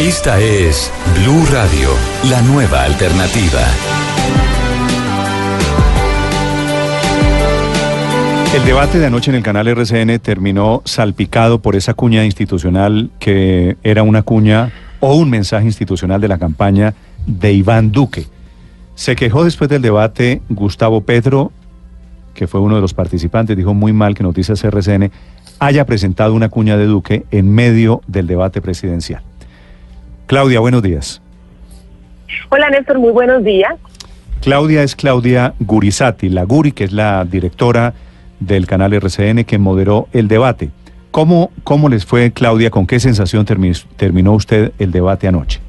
Esta es Blue Radio, la nueva alternativa. El debate de anoche en el canal RCN terminó salpicado por esa cuña institucional que era una cuña o un mensaje institucional de la campaña de Iván Duque. Se quejó después del debate Gustavo Petro, que fue uno de los participantes, dijo muy mal que Noticias RCN haya presentado una cuña de Duque en medio del debate presidencial. Claudia, buenos días. Hola Néstor, muy buenos días. Claudia es Claudia Gurizati, la Guri, que es la directora del canal RCN que moderó el debate. ¿Cómo, cómo les fue, Claudia? ¿Con qué sensación terminó usted el debate anoche?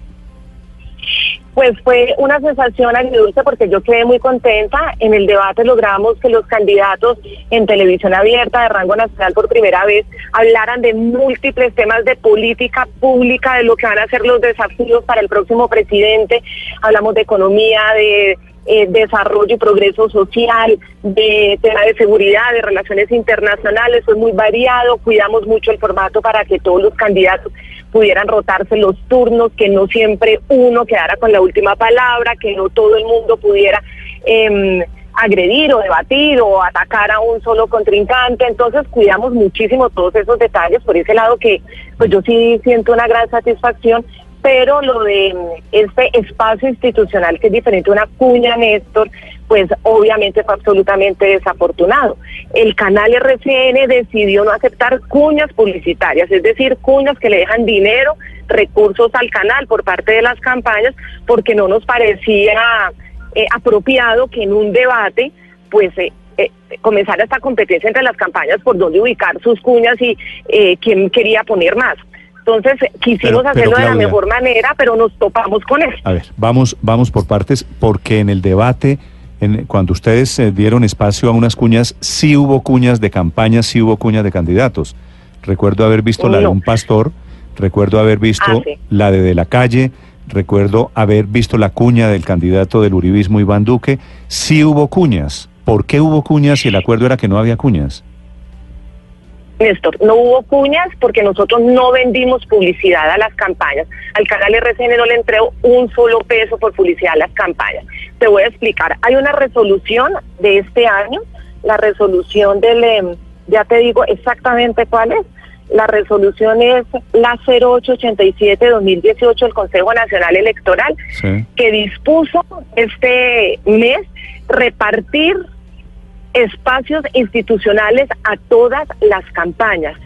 Pues fue una sensación agridulce porque yo quedé muy contenta. En el debate logramos que los candidatos en televisión abierta de rango nacional por primera vez hablaran de múltiples temas de política pública, de lo que van a ser los desafíos para el próximo presidente. Hablamos de economía, de eh, desarrollo y progreso social, de tema de seguridad, de relaciones internacionales, fue muy variado, cuidamos mucho el formato para que todos los candidatos pudieran rotarse los turnos, que no siempre uno quedara con la última palabra, que no todo el mundo pudiera eh, agredir o debatir o atacar a un solo contrincante. Entonces cuidamos muchísimo todos esos detalles, por ese lado que pues yo sí siento una gran satisfacción pero lo de mm, este espacio institucional que es diferente a una cuña, Néstor, pues obviamente fue absolutamente desafortunado. El canal RCN decidió no aceptar cuñas publicitarias, es decir, cuñas que le dejan dinero, recursos al canal por parte de las campañas, porque no nos parecía eh, apropiado que en un debate, pues... Eh, eh, comenzara esta competencia entre las campañas por dónde ubicar sus cuñas y quién quería poner más. Entonces quisimos hacerlo de la mejor manera, pero nos topamos con eso. A ver, vamos, vamos por partes, porque en el debate, en, cuando ustedes eh, dieron espacio a unas cuñas, sí hubo cuñas de campaña, sí hubo cuñas de candidatos. Recuerdo haber visto la de un pastor, recuerdo haber visto ah, la de de la calle, recuerdo haber visto la cuña del candidato del uribismo Iván Duque. Sí hubo cuñas. ¿Por qué hubo cuñas si el acuerdo era que no había cuñas? Néstor, no hubo cuñas porque nosotros no vendimos publicidad a las campañas. Al canal RCN no le entregó un solo peso por publicidad a las campañas. Te voy a explicar. Hay una resolución de este año, la resolución del, em, ya te digo exactamente cuál es. La resolución es la 0887-2018 del Consejo Nacional Electoral, que dispuso este mes repartir espacios institucionales a todas las campañas.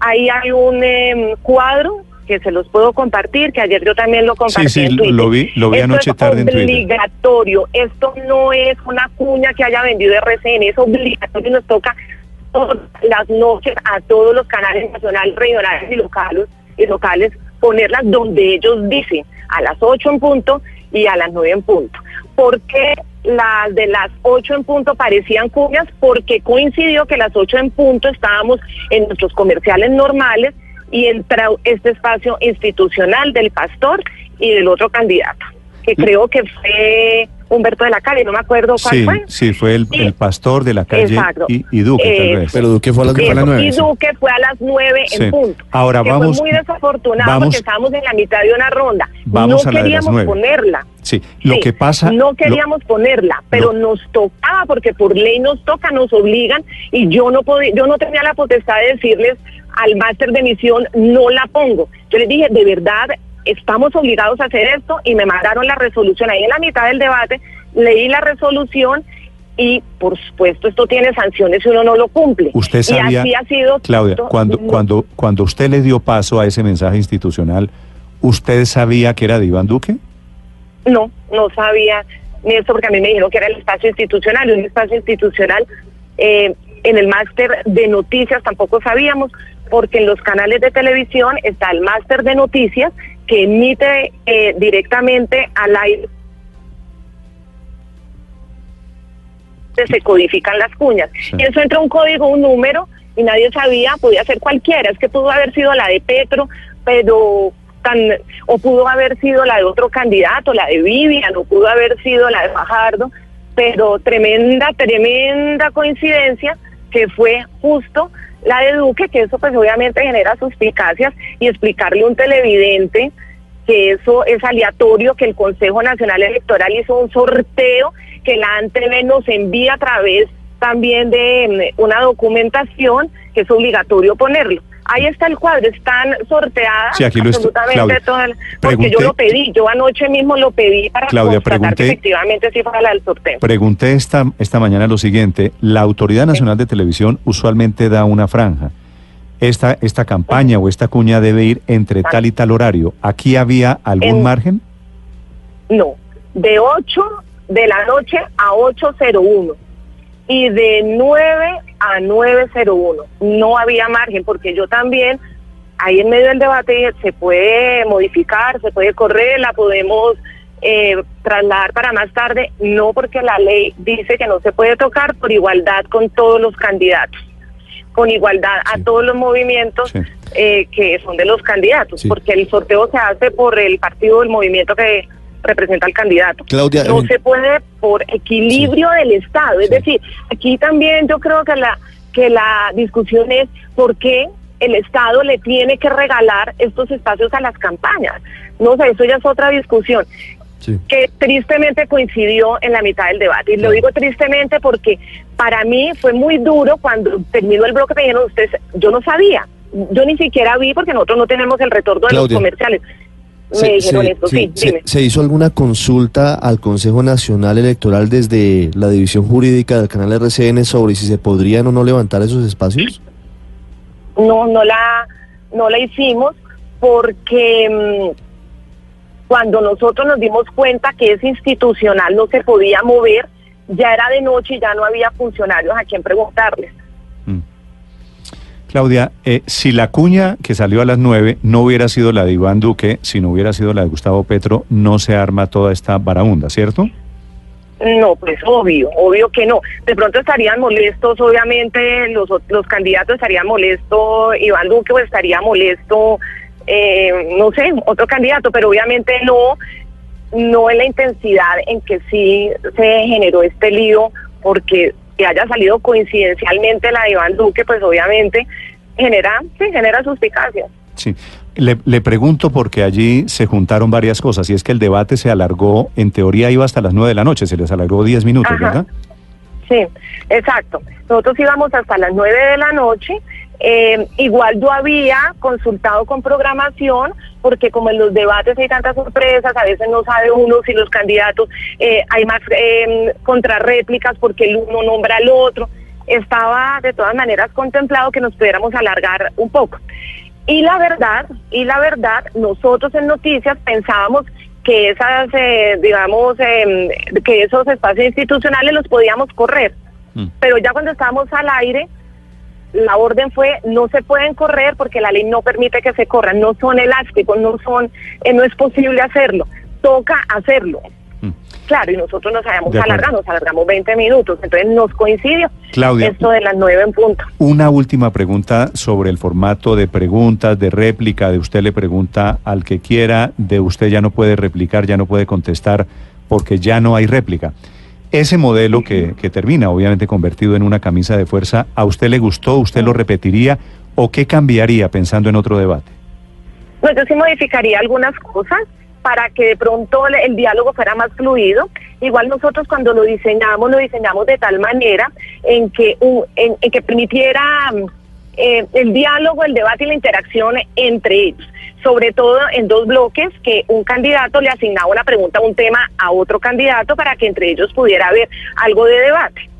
Ahí hay un em, cuadro que se los puedo compartir, que ayer yo también lo compartí sí, sí, Lo vi, lo vi anoche tarde en Twitter. Es obligatorio, esto no es una cuña que haya vendido RCN, es obligatorio y nos toca todas las noches a todos los canales nacionales, regionales y locales, y locales ponerlas donde ellos dicen, a las 8 en punto y a las 9 en punto. ¿Por qué las de las 8 en punto parecían cuñas? Porque coincidió que las 8 en punto estábamos en nuestros comerciales normales y entró este espacio institucional del pastor y del otro candidato, que creo que fue Humberto de la Calle, no me acuerdo cuál fue. Sí, fue el, pastor de la calle y, Duque, tal eh, vez. Pero Duque fue a las, nueve. Y Duque fue a las nueve en punto. Ahora vamos. Fue muy desafortunado porque estábamos en la mitad de una ronda. Vamos no queríamos ponerla. Sí, lo que pasa. No queríamos ponerla, pero nos tocaba porque por ley nos toca, nos obligan y yo no podía, yo no tenía la potestad de decirles al máster de misión no la pongo. Yo les dije, de verdad, estamos obligados a hacer esto y me mandaron la resolución ahí en la mitad del debate, leí la resolución y por supuesto esto tiene sanciones si uno no lo cumple. Usted sabía, y así ha sido Claudia, cuando, cuando, cuando usted le dio paso a ese mensaje institucional, ¿usted sabía que era de Iván Duque? No, no sabía esto porque a mí me dijeron que era el espacio institucional, un espacio institucional eh, en el máster de noticias tampoco sabíamos, porque en los canales de televisión está el máster de noticias que emite eh, directamente al aire. Se codifican las cuñas. Y eso entra un código, un número, y nadie sabía, podía ser cualquiera, es que pudo haber sido la de Petro, pero tan, o pudo haber sido la de otro candidato, la de Vivian, o pudo haber sido la de Fajardo, pero tremenda, tremenda coincidencia que fue justo la de Duque, que eso pues obviamente genera suspicacias y explicarle a un televidente que eso es aleatorio, que el Consejo Nacional Electoral hizo un sorteo, que la ANTV nos envía a través también de mm, una documentación que es obligatorio ponerlo. Ahí está el cuadro, están sorteadas Sí, aquí lo absolutamente Claudia, todas, porque pregunté- yo lo pedí, yo anoche mismo lo pedí para Claudia, constatar que pregunté- efectivamente sí fuera la del sorteo. Pregunté esta, esta mañana lo siguiente, la Autoridad Nacional de Televisión usualmente da una franja. Esta, esta campaña o esta cuña debe ir entre tal y tal horario. ¿Aquí había algún En- margen? No, de 8 de la noche a 8.01 y de 9 a 9.01. No había margen porque yo también, ahí en medio del debate se puede modificar, se puede correr, la podemos eh, trasladar para más tarde, no porque la ley dice que no se puede tocar por igualdad con todos los candidatos, con igualdad a todos los movimientos Sí. eh, que son de los candidatos, Sí. porque el sorteo se hace por el partido del movimiento que representa al candidato. Claudia, no eh, se puede por equilibrio del Estado. Es Sí. decir, aquí también yo creo que la que la discusión es por qué el Estado le tiene que regalar estos espacios a las campañas. No sé, eso ya es otra discusión sí. que tristemente coincidió en la mitad del debate. Y lo digo tristemente porque para mí fue muy duro cuando terminó el bloque, me dijeron ustedes, yo no sabía, yo ni siquiera vi porque nosotros no tenemos el retorno de los comerciales. Me Se- dijeron se- esto, sí, sí, se- dime. ¿Se hizo alguna consulta al Consejo Nacional Electoral desde la división jurídica del canal RCN sobre si se podrían o no levantar esos espacios? no no la no la hicimos porque mm, cuando nosotros nos dimos cuenta que ese institucional no se podía mover ya era de noche y ya no había funcionarios a quien preguntarles. Claudia, eh, si la cuña que salió a las nueve no hubiera sido la de Iván Duque, si no hubiera sido la de Gustavo Petro, no se arma toda esta barahunda, ¿cierto? no pues obvio obvio que no de pronto estarían molestos obviamente los los candidatos estarían molestos Iván Duque o estaría molesto eh, no sé otro candidato pero obviamente no no en la intensidad en que sí se generó este lío, porque que haya salido coincidencialmente la de Iván Duque, pues obviamente genera, sí, genera suspicacias. Sí. Le, le pregunto porque allí se juntaron varias cosas y es que el debate se alargó, en teoría iba hasta las nueve de la noche, se les alargó diez minutos, Ajá. ¿verdad? Sí, exacto. Nosotros íbamos hasta las nueve de la noche. eh, igual yo había consultado con programación, porque como en los debates hay tantas sorpresas, a veces no sabe uno si los candidatos, eh, hay más eh, contrarréplicas porque el uno nombra al otro. Estaba de todas maneras contemplado que nos pudiéramos alargar un poco. Y la verdad, y la verdad, nosotros en noticias pensábamos que esas, eh, digamos, eh, que esos espacios institucionales los podíamos correr. Mm. Pero ya cuando estábamos al aire, la orden fue no se pueden correr porque la ley no permite que se corran, no son elásticos, no son, eh, no es posible hacerlo, toca hacerlo. Claro, y nosotros nos habíamos alargado, nos alargamos 20 minutos, entonces nos coincidió Claudia. esto de las 9 en punto. Una última pregunta sobre el formato de preguntas, de réplica, de usted le pregunta al que quiera, de usted ya no puede replicar, ya no puede contestar, porque ya no hay réplica. Ese modelo que, que termina, obviamente, convertido en una camisa de fuerza, ¿a usted le gustó? ¿Usted lo repetiría? ¿O qué cambiaría pensando en otro debate? No, yo sí modificaría algunas cosas para que de pronto el, diálogo fuera más fluido. Igual nosotros cuando lo diseñamos, lo diseñamos de tal manera en que, en, que permitiera eh, el diálogo, el debate y la interacción entre ellos. Sobre todo en dos bloques que un candidato le asignaba una pregunta, un tema a otro candidato para que entre ellos pudiera haber algo de debate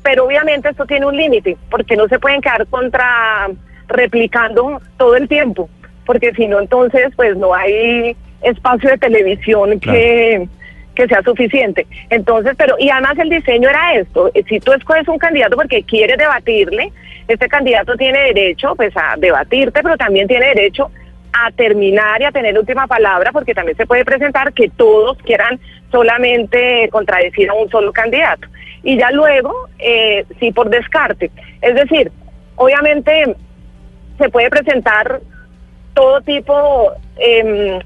pero obviamente esto tiene un límite, porque no se pueden quedar contra replicando todo el tiempo, porque si no entonces pues no hay espacio de televisión que, que sea suficiente. Entonces, pero y además el diseño era esto, eh, si tú escoges un candidato porque quieres debatirle, este candidato tiene derecho pues a debatirte, pero también tiene derecho a terminar y a tener última palabra, porque también se puede presentar que todos quieran solamente contradecir a un solo candidato. Y ya luego, eh, sí por descarte. Es decir, obviamente se puede presentar todo tipo em,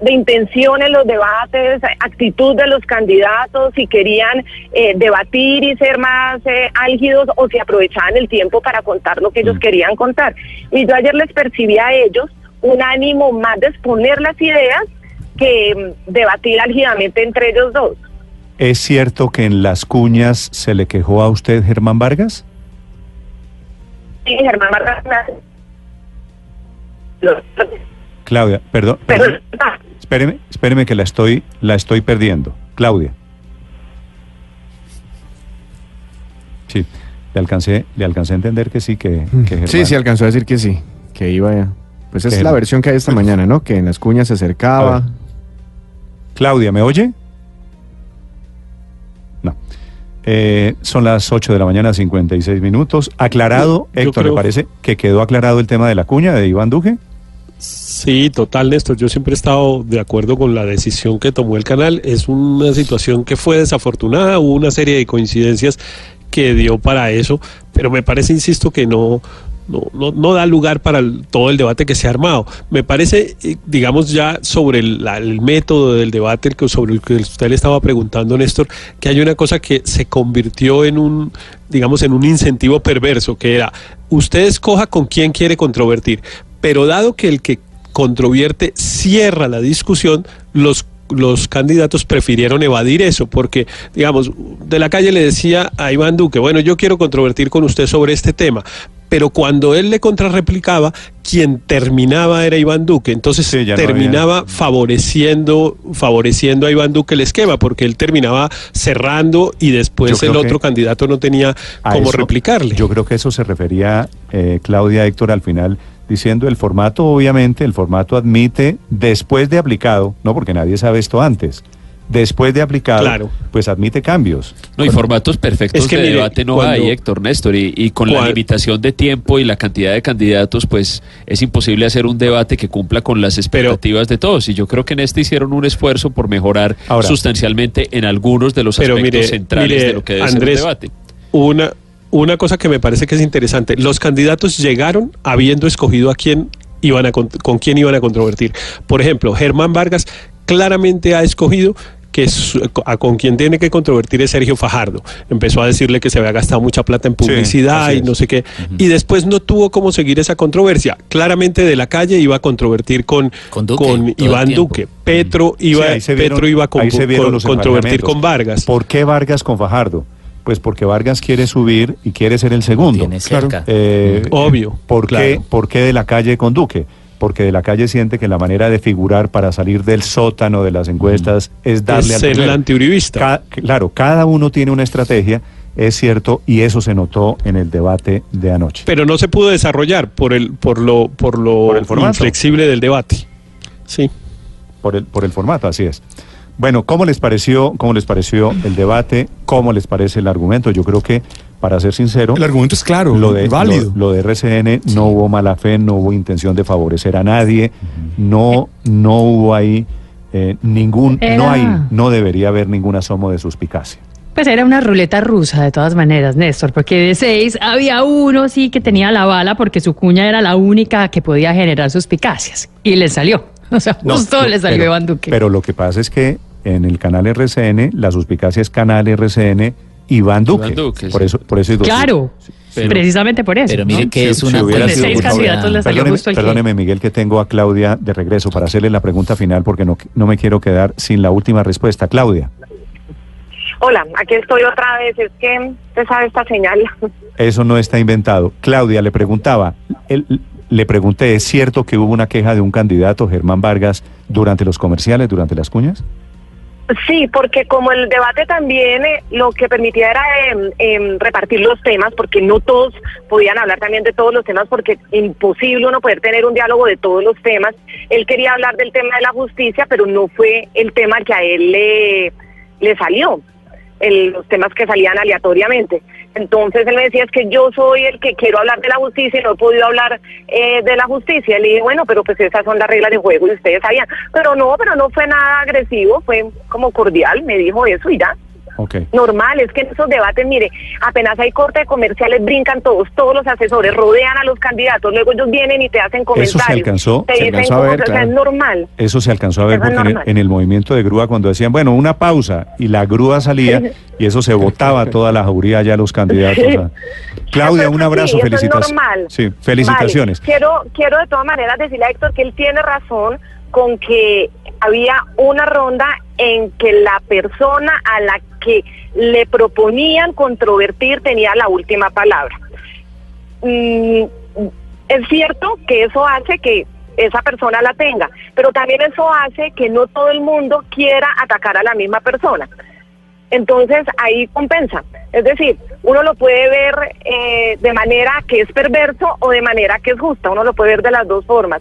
de intención en los debates, actitud de los candidatos, si querían eh, debatir y ser más eh, álgidos o si aprovechaban el tiempo para contar lo que ellos Mm. querían contar. Y yo ayer les percibí a ellos un ánimo más de exponer las ideas que mm, debatir álgidamente entre ellos dos. ¿Es cierto que en las cuñas se le quejó a usted Germán Vargas? Sí, Germán Vargas. Claudia, perdón. Perdón. Espéreme, espéreme que la estoy, la estoy perdiendo. Claudia. Sí, le alcancé, le alcancé a entender que sí, que, que Sí, Germán- sí, alcanzó a decir que sí, que iba a... Pues es la Germán- versión que hay esta mañana, ¿no? Que en las cuñas se acercaba. Claudia, ¿me oye? No. Eh, son las 8 de la mañana, 56 minutos. Aclarado, Yo- yo Héctor, ¿le parece que quedó aclarado el tema de la cuña de Iván Duque? Sí, total, Néstor. Yo siempre he estado de acuerdo con la decisión que tomó el canal. Es una situación que fue desafortunada, hubo una serie de coincidencias que dio para eso, pero me parece, insisto, que no, no, no, da lugar para todo el debate que se ha armado. Me parece, eh, digamos, ya sobre el método del debate el que, sobre el que usted le estaba preguntando, Néstor, que hay una cosa que se convirtió en un, digamos, en un incentivo perverso, que era, usted escoja con quién quiere controvertir, pero dado que el que controvierte cierra la discusión, los los candidatos prefirieron evadir eso, porque, digamos, de la calle le decía a Iván Duque, bueno, yo quiero controvertir con usted sobre este tema, pero cuando él le contrarreplicaba, quien terminaba era Iván Duque, entonces Sí, ya no terminaba favoreciendo, favoreciendo a Iván Duque el esquema, porque él terminaba cerrando y después el otro candidato no tenía cómo eso- replicarle. Yo creo que eso se refería eh, Claudia Héctor al final, diciendo el formato, obviamente, el formato admite, después de aplicado, no porque nadie sabe esto antes, después de aplicado, Claro. pues admite cambios. No, y formatos perfectos Es que de mire, debate no cuando- hay, Héctor Néstor, y, y con la limitación de tiempo y la cantidad de candidatos, pues es imposible hacer un debate que cumpla con las expectativas de todos. Y yo creo que en este hicieron un esfuerzo por mejorar Ahora- sustancialmente en algunos de los aspectos mire, centrales mire, de lo que debe Andrés, ser un debate. una, una cosa que me parece que es interesante. Los candidatos llegaron habiendo escogido a quién iban a con, con quién iban a controvertir. Por ejemplo, Germán Vargas claramente ha escogido que su- a con quien tiene que controvertir es Sergio Fajardo. Empezó a decirle que se había gastado mucha plata en publicidad y no sé qué. Y después no tuvo cómo seguir esa controversia. Claramente de la calle iba a controvertir con, Con Duque, con todo el Iván. Duque. Petro iba, Sí, vieron- Petro iba a con- controvertir con Vargas. ¿Por qué Vargas con Fajardo? Pues porque Vargas quiere subir y quiere ser el segundo. Tiene cerca. Eh, Obvio, ¿Por, claro. qué, ¿Por qué de la calle con Duque? Porque de la calle siente que la manera de figurar para salir del sótano de las encuestas es darle es al ser el antiuribista. Ca- claro, cada uno tiene una estrategia, es cierto, y eso se notó en el debate de anoche. pero no se pudo desarrollar por el por lo por lo Por el formato. inflexible del debate. Sí. por el, por el formato, así es. Bueno, ¿cómo les pareció, cómo les pareció el debate? ¿Cómo les parece el argumento? Yo creo que, para ser sincero, El argumento es claro, lo de, válido. Lo, lo de RCN no hubo mala fe, no hubo intención de favorecer a nadie, no, no hubo ahí eh, ningún, no hay, no debería haber ningún asomo de suspicacia. Pues era una ruleta rusa de todas maneras, Néstor, porque de seis había uno sí que tenía la bala porque su cuña era la única que podía generar suspicacias y le salió. O sea, No, justo tú- le salió pero- Iván Duque. Pero lo que pasa es que en el canal RCN, la suspicacia es canal RCN Iván Duque. Iván Duque, por sí. eso, por eso claro, Pero- precisamente por eso. Pero ¿no? mire que Si- es si una hubiera De sido seis candidatos le salió Perdóneme, justo el que- perdóneme, Miguel, que tengo a Claudia de regreso para hacerle la pregunta final porque no, no me quiero quedar sin la última respuesta. Claudia, Hola, aquí estoy otra vez. Es que usted sabe esta señal. eso no está inventado. Claudia, le preguntaba, él- le pregunté, ¿es cierto que hubo una queja de un candidato, Germán Vargas, durante los comerciales, durante las cuñas? Sí, porque como el debate también eh, lo que permitía era em, em, repartir los temas, porque no todos podían hablar también de todos los temas, porque imposible uno poder tener un diálogo de todos los temas. Él quería hablar del tema de la justicia, pero no fue el tema que a él le, le salió, el- los temas que salían aleatoriamente. Entonces él me decía, es que yo soy el que quiero hablar de la justicia y no he podido hablar eh, de la justicia. Le dije, bueno, pero pues esas son las reglas de juego y ustedes sabían. Pero no, pero no fue nada agresivo, fue como cordial, me dijo eso y ya. Ok. Normal, es que en esos debates, mire, apenas hay corte de comerciales, brincan todos, todos los asesores rodean a los candidatos, luego ellos vienen y te hacen comentarios. Eso se alcanzó, se alcanzó a ver, se- o sea, claro. es normal. Eso se alcanzó a ver es porque en el, en el movimiento de grúa cuando decían, bueno, una pausa y la grúa salía y eso se botaba toda la jauría ya a los candidatos. a- Claudia, es un abrazo, es felicitaciones. normal. Sí, felicitaciones. Vale. Quiero, quiero de todas maneras decirle a Héctor que él tiene razón con que había una ronda en que la persona a la que le proponían controvertir tenía la última palabra. Mm, es cierto que eso hace que esa persona la tenga, pero también eso hace que no todo el mundo quiera atacar a la misma persona. Entonces ahí compensa. Es decir, uno lo puede ver eh, de manera que es perverso o de manera que es justa. Uno lo puede ver de las dos formas.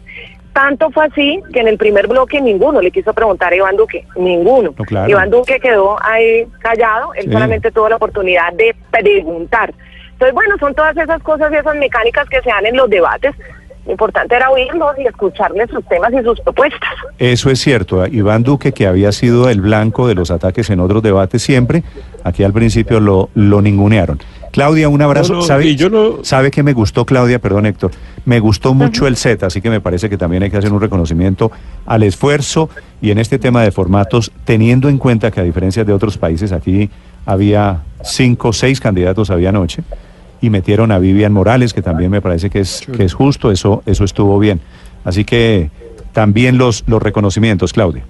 Tanto fue así que en el primer bloque ninguno le quiso preguntar a Iván Duque. Ninguno. No, claro. Iván Duque quedó ahí callado. Él Sí. solamente tuvo la oportunidad de preguntar. Entonces, bueno, son todas esas cosas y esas mecánicas que se dan en los debates. Lo importante era oírlos y escucharles sus temas y sus propuestas. Eso es cierto. Iván Duque, que había sido el blanco de los ataques en otros debates siempre, aquí al principio lo, lo ningunearon. Claudia, un abrazo. No, no, ¿Sabe, y yo no- ¿Sabe que me gustó, Claudia? Perdón, Héctor. Me gustó mucho el set, así que me parece que también hay que hacer un reconocimiento al esfuerzo y en este tema de formatos, teniendo en cuenta que a diferencia de otros países, aquí había cinco o seis candidatos había anoche y metieron a Vivian Morales, que también me parece que es, que es justo, eso, eso estuvo bien. Así que también los, los reconocimientos, Claudia.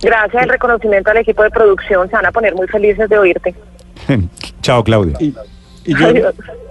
Gracias al reconocimiento al equipo de producción. Se van a poner muy felices de oírte. Chao, Claudia. Y, y yo, Adiós.